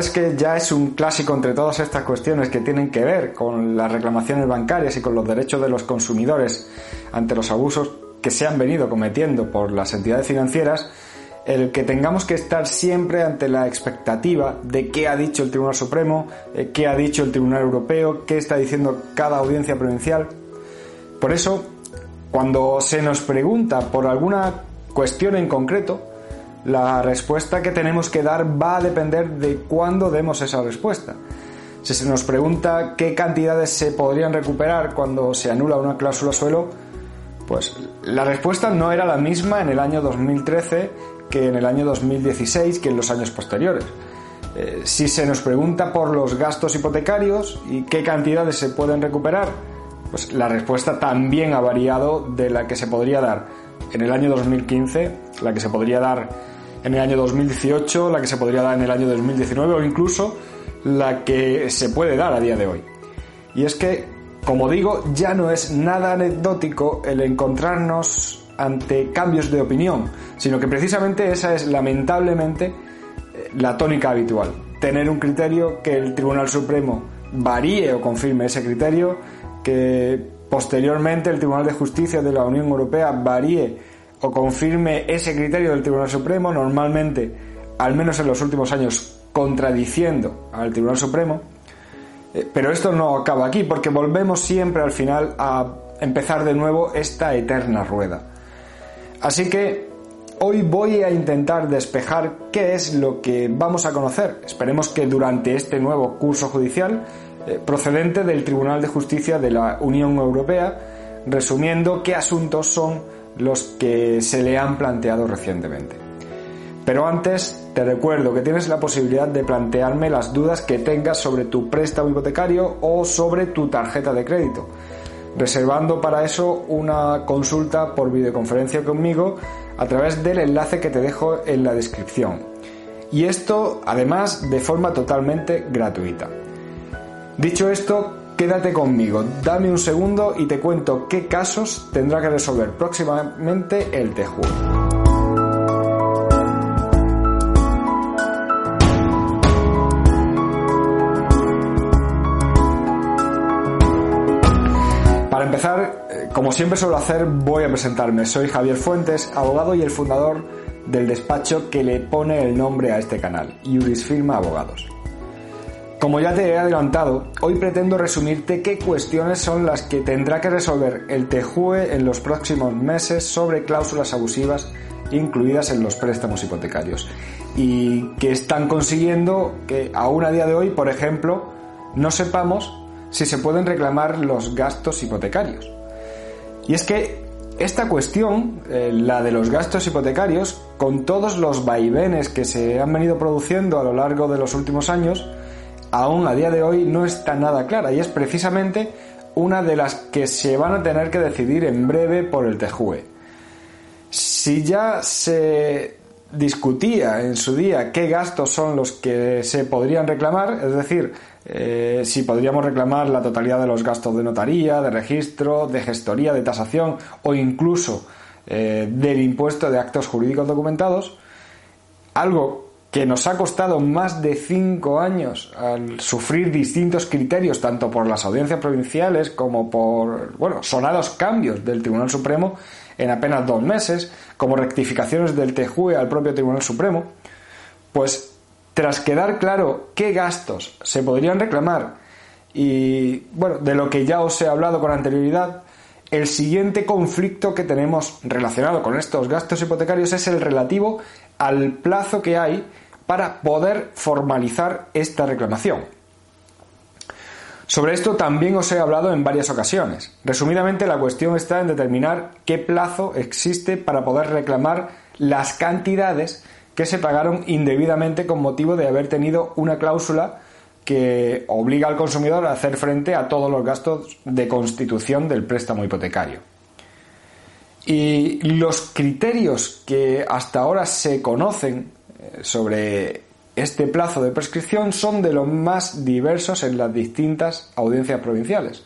es que ya es un clásico entre todas estas cuestiones que tienen que ver con las reclamaciones bancarias y con los derechos de los consumidores ante los abusos que se han venido cometiendo por las entidades financieras, el que tengamos que estar siempre ante la expectativa de qué ha dicho el Tribunal Supremo, eh, qué ha dicho el Tribunal Europeo, qué está diciendo cada audiencia provincial. Por eso, cuando se nos pregunta por alguna cuestión en concreto, la respuesta que tenemos que dar va a depender de cuándo demos esa respuesta. Si se nos pregunta qué cantidades se podrían recuperar cuando se anula una cláusula suelo, pues la respuesta no era la misma en el año 2013 que en el año 2016 que en los años posteriores. Eh, si se nos pregunta por los gastos hipotecarios y qué cantidades se pueden recuperar, pues la respuesta también ha variado de la que se podría dar en el año 2015, la que se podría dar en el año 2018, la que se podría dar en el año 2019 o incluso la que se puede dar a día de hoy. Y es que, como digo, ya no es nada anecdótico el encontrarnos ante cambios de opinión, sino que precisamente esa es lamentablemente eh, la tónica habitual. Tener un criterio que el Tribunal Supremo varíe o confirme ese criterio, que posteriormente el Tribunal de Justicia de la Unión Europea varíe o confirme ese criterio del Tribunal Supremo, normalmente, al menos en los últimos años, contradiciendo al Tribunal Supremo. Eh, pero esto no acaba aquí, porque volvemos siempre al final a empezar de nuevo esta eterna rueda. Así que hoy voy a intentar despejar qué es lo que vamos a conocer. Esperemos que durante este nuevo curso judicial eh, procedente del Tribunal de Justicia de la Unión Europea, resumiendo qué asuntos son los que se le han planteado recientemente. Pero antes te recuerdo que tienes la posibilidad de plantearme las dudas que tengas sobre tu préstamo hipotecario o sobre tu tarjeta de crédito reservando para eso una consulta por videoconferencia conmigo a través del enlace que te dejo en la descripción. Y esto además de forma totalmente gratuita. Dicho esto, quédate conmigo, dame un segundo y te cuento qué casos tendrá que resolver próximamente el TEJUE. Para empezar, eh, como siempre suelo hacer, voy a presentarme. Soy Javier Fuentes, abogado y el fundador del despacho que le pone el nombre a este canal, Juris Firma Abogados. Como ya te he adelantado, hoy pretendo resumirte qué cuestiones son las que tendrá que resolver el TEJUE en los próximos meses sobre cláusulas abusivas incluidas en los préstamos hipotecarios y que están consiguiendo que aún a día de hoy, por ejemplo, no sepamos si se pueden reclamar los gastos hipotecarios. Y es que esta cuestión, eh, la de los gastos hipotecarios, con todos los vaivenes que se han venido produciendo a lo largo de los últimos años, aún a día de hoy no está nada clara y es precisamente una de las que se van a tener que decidir en breve por el TEJUE. Si ya se discutía en su día qué gastos son los que se podrían reclamar, es decir, eh, si podríamos reclamar la totalidad de los gastos de notaría, de registro, de gestoría, de tasación o incluso eh, del impuesto de actos jurídicos documentados, algo que nos ha costado más de cinco años al sufrir distintos criterios, tanto por las audiencias provinciales como por, bueno, sonados cambios del Tribunal Supremo en apenas dos meses, como rectificaciones del TJUE al propio Tribunal Supremo, pues tras quedar claro qué gastos se podrían reclamar y, bueno, de lo que ya os he hablado con anterioridad, el siguiente conflicto que tenemos relacionado con estos gastos hipotecarios es el relativo al plazo que hay para poder formalizar esta reclamación. Sobre esto también os he hablado en varias ocasiones. Resumidamente, la cuestión está en determinar qué plazo existe para poder reclamar las cantidades que se pagaron indebidamente con motivo de haber tenido una cláusula que obliga al consumidor a hacer frente a todos los gastos de constitución del préstamo hipotecario. Y los criterios que hasta ahora se conocen eh, sobre este plazo de prescripción son de los más diversos en las distintas audiencias provinciales,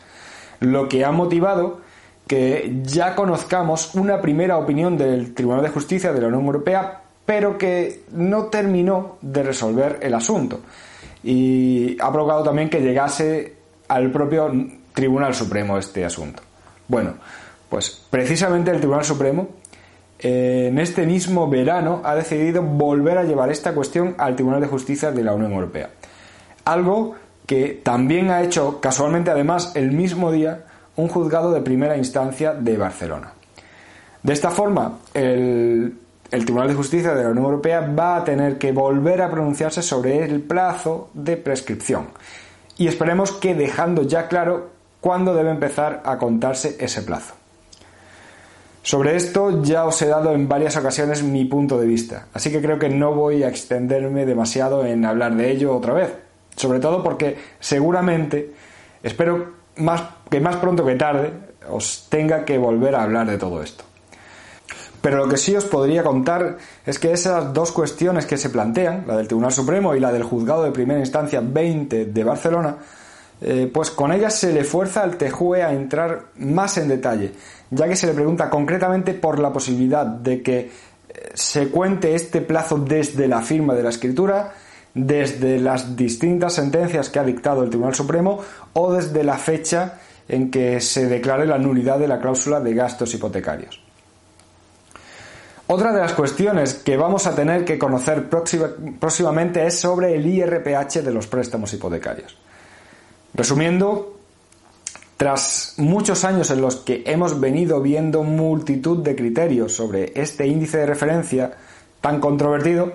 lo que ha motivado que ya conozcamos una primera opinión del Tribunal de Justicia de la Unión Europea pero que no terminó de resolver el asunto. y ha provocado también que llegase al propio Tribunal Supremo este asunto. Bueno, pues precisamente el Tribunal Supremo eh, en este mismo verano ha decidido volver a llevar esta cuestión al Tribunal de Justicia de la Unión Europea. Algo que también ha hecho casualmente además el mismo día un juzgado de primera instancia de Barcelona. De esta forma, el, el, Tribunal de Justicia de la Unión Europea va a tener que volver a pronunciarse sobre el plazo de prescripción. Y esperemos que dejando ya claro cuándo debe empezar a contarse ese plazo. Sobre esto ya os he dado en varias ocasiones mi punto de vista, así que creo que no voy a extenderme demasiado en hablar de ello otra vez, sobre todo porque seguramente, espero más, que más pronto que tarde, os tenga que volver a hablar de todo esto. Pero lo que sí os podría contar es que esas dos cuestiones que se plantean, la del Tribunal Supremo y la del Juzgado de Primera Instancia 20 de Barcelona, eh, pues con ellas se le fuerza al TJUE a entrar más en detalle, ya que se le pregunta concretamente por la posibilidad de que eh, se cuente este plazo desde la firma de la escritura, desde las distintas sentencias que ha dictado el Tribunal Supremo o desde la fecha en que se declare la nulidad de la cláusula de gastos hipotecarios. Otra de las cuestiones que vamos a tener que conocer próximamente es sobre el IRPH de los préstamos hipotecarios. Resumiendo, tras muchos años en los que hemos venido viendo multitud de criterios sobre este índice de referencia tan controvertido,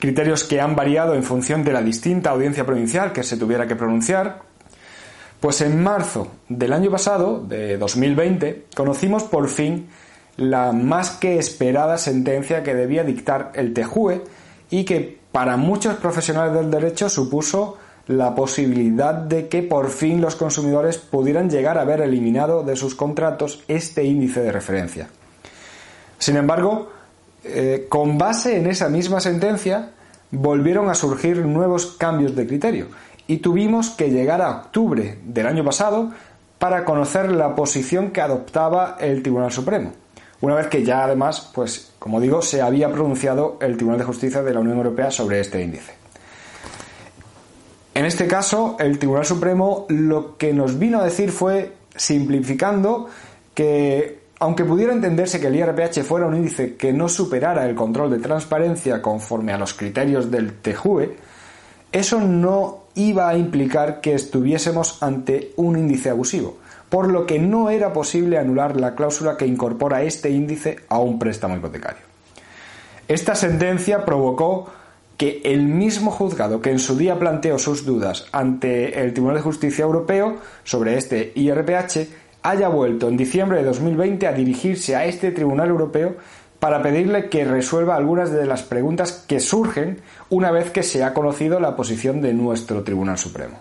criterios que han variado en función de la distinta audiencia provincial que se tuviera que pronunciar, pues en marzo del año pasado, de 2020, conocimos por fin la más que esperada sentencia que debía dictar el TEJUE y que para muchos profesionales del derecho supuso la posibilidad de que por fin los consumidores pudieran llegar a ver eliminado de sus contratos este índice de referencia. Sin embargo, eh, con base en esa misma sentencia, volvieron a surgir nuevos cambios de criterio y tuvimos que llegar a octubre del año pasado para conocer la posición que adoptaba el Tribunal Supremo. Una vez que ya además, pues como digo, se había pronunciado el Tribunal de Justicia de la Unión Europea sobre este índice. En este caso, el Tribunal Supremo lo que nos vino a decir fue, simplificando, que aunque pudiera entenderse que el IRPH fuera un índice que no superara el control de transparencia conforme a los criterios del TJUE, eso no iba a implicar que estuviésemos ante un índice abusivo, por lo que no era posible anular la cláusula que incorpora este índice a un préstamo hipotecario. Esta sentencia provocó que el mismo juzgado que en su día planteó sus dudas ante el Tribunal de Justicia Europeo sobre este IRPH haya vuelto en diciembre de 2020 a dirigirse a este Tribunal Europeo para pedirle que resuelva algunas de las preguntas que surgen una vez que se ha conocido la posición de nuestro Tribunal Supremo.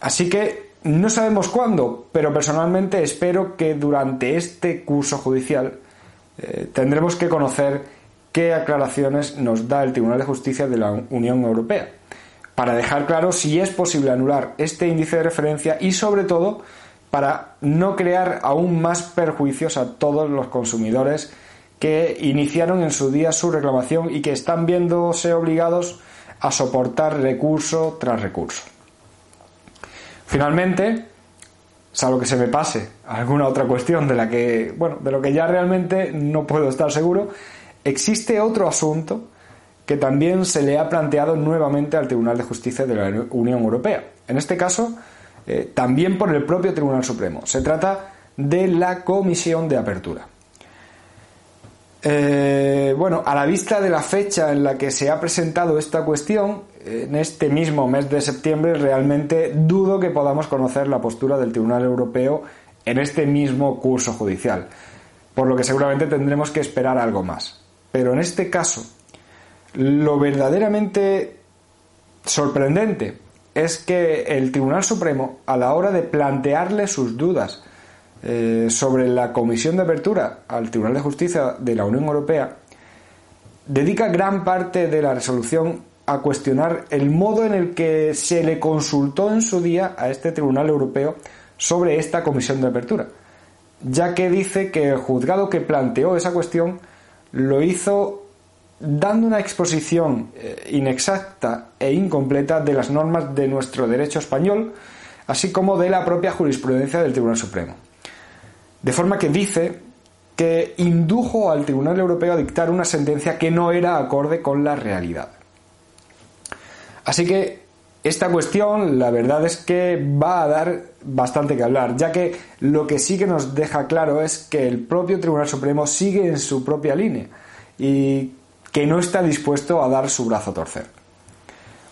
Así que no sabemos cuándo, pero personalmente espero que durante este curso judicial eh, tendremos que conocer qué aclaraciones nos da el Tribunal de Justicia de la Unión Europea, para dejar claro si es posible anular este índice de referencia y sobre todo para no crear aún más perjuicios a todos los consumidores que iniciaron en su día su reclamación y que están viéndose obligados a soportar recurso tras recurso. Finalmente, salvo que se me pase alguna otra cuestión de la que, bueno, de lo que ya realmente no puedo estar seguro, Existe otro asunto que también se le ha planteado nuevamente al Tribunal de Justicia de la Unión Europea. En este caso, eh, también por el propio Tribunal Supremo. Se trata de la Comisión de Apertura. Eh, bueno, a la vista de la fecha en la que se ha presentado esta cuestión, en este mismo mes de septiembre, realmente dudo que podamos conocer la postura del Tribunal Europeo en este mismo curso judicial, por lo que seguramente tendremos que esperar algo más. Pero en este caso, lo verdaderamente sorprendente es que el Tribunal Supremo, a la hora de plantearle sus dudas eh, sobre la comisión de apertura al Tribunal de Justicia de la Unión Europea, dedica gran parte de la resolución a cuestionar el modo en el que se le consultó en su día a este Tribunal Europeo sobre esta comisión de apertura, ya que dice que el juzgado que planteó esa cuestión lo hizo dando una exposición eh, inexacta e incompleta de las normas de nuestro derecho español, así como de la propia jurisprudencia del Tribunal Supremo. De forma que dice que indujo al Tribunal Europeo a dictar una sentencia que no era acorde con la realidad. Así que esta cuestión, la verdad es que va a dar bastante que hablar, ya que lo que sí que nos deja claro es que el propio Tribunal Supremo sigue en su propia línea y que no está dispuesto a dar su brazo a torcer.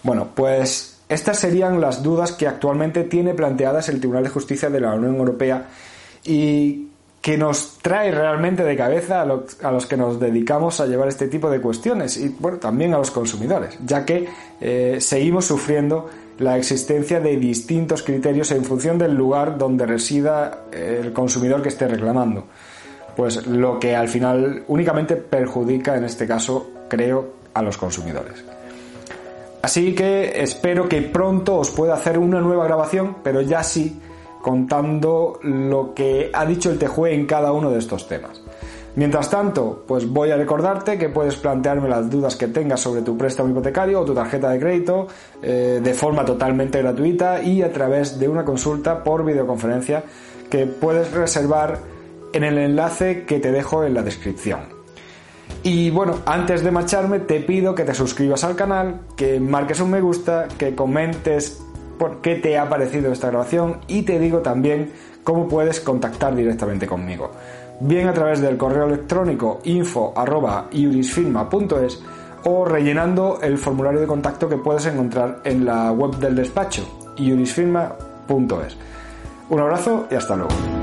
Bueno, pues estas serían las dudas que actualmente tiene planteadas el Tribunal de Justicia de la Unión Europea y que nos trae realmente de cabeza a, los que nos dedicamos a llevar este tipo de cuestiones y bueno, también a los consumidores, ya que eh, seguimos sufriendo la existencia de distintos criterios en función del lugar donde resida el consumidor que esté reclamando. Pues lo que al final únicamente perjudica, en este caso, creo, a los consumidores. Así que espero que pronto os pueda hacer una nueva grabación, pero ya sí contando lo que ha dicho el TJUE en cada uno de estos temas. Mientras tanto, pues voy a recordarte que puedes plantearme las dudas que tengas sobre tu préstamo hipotecario o tu tarjeta de crédito eh, de forma totalmente gratuita y a través de una consulta por videoconferencia que puedes reservar en el enlace que te dejo en la descripción. Y bueno, antes de marcharme te pido que te suscribas al canal, que marques un me gusta, que comentes por qué te ha parecido esta grabación y te digo también cómo puedes contactar directamente conmigo. Bien a través del correo electrónico info.iurisfirma.es o rellenando el formulario de contacto que puedes encontrar en la web del despacho iurisfirma.es. Un abrazo y hasta luego.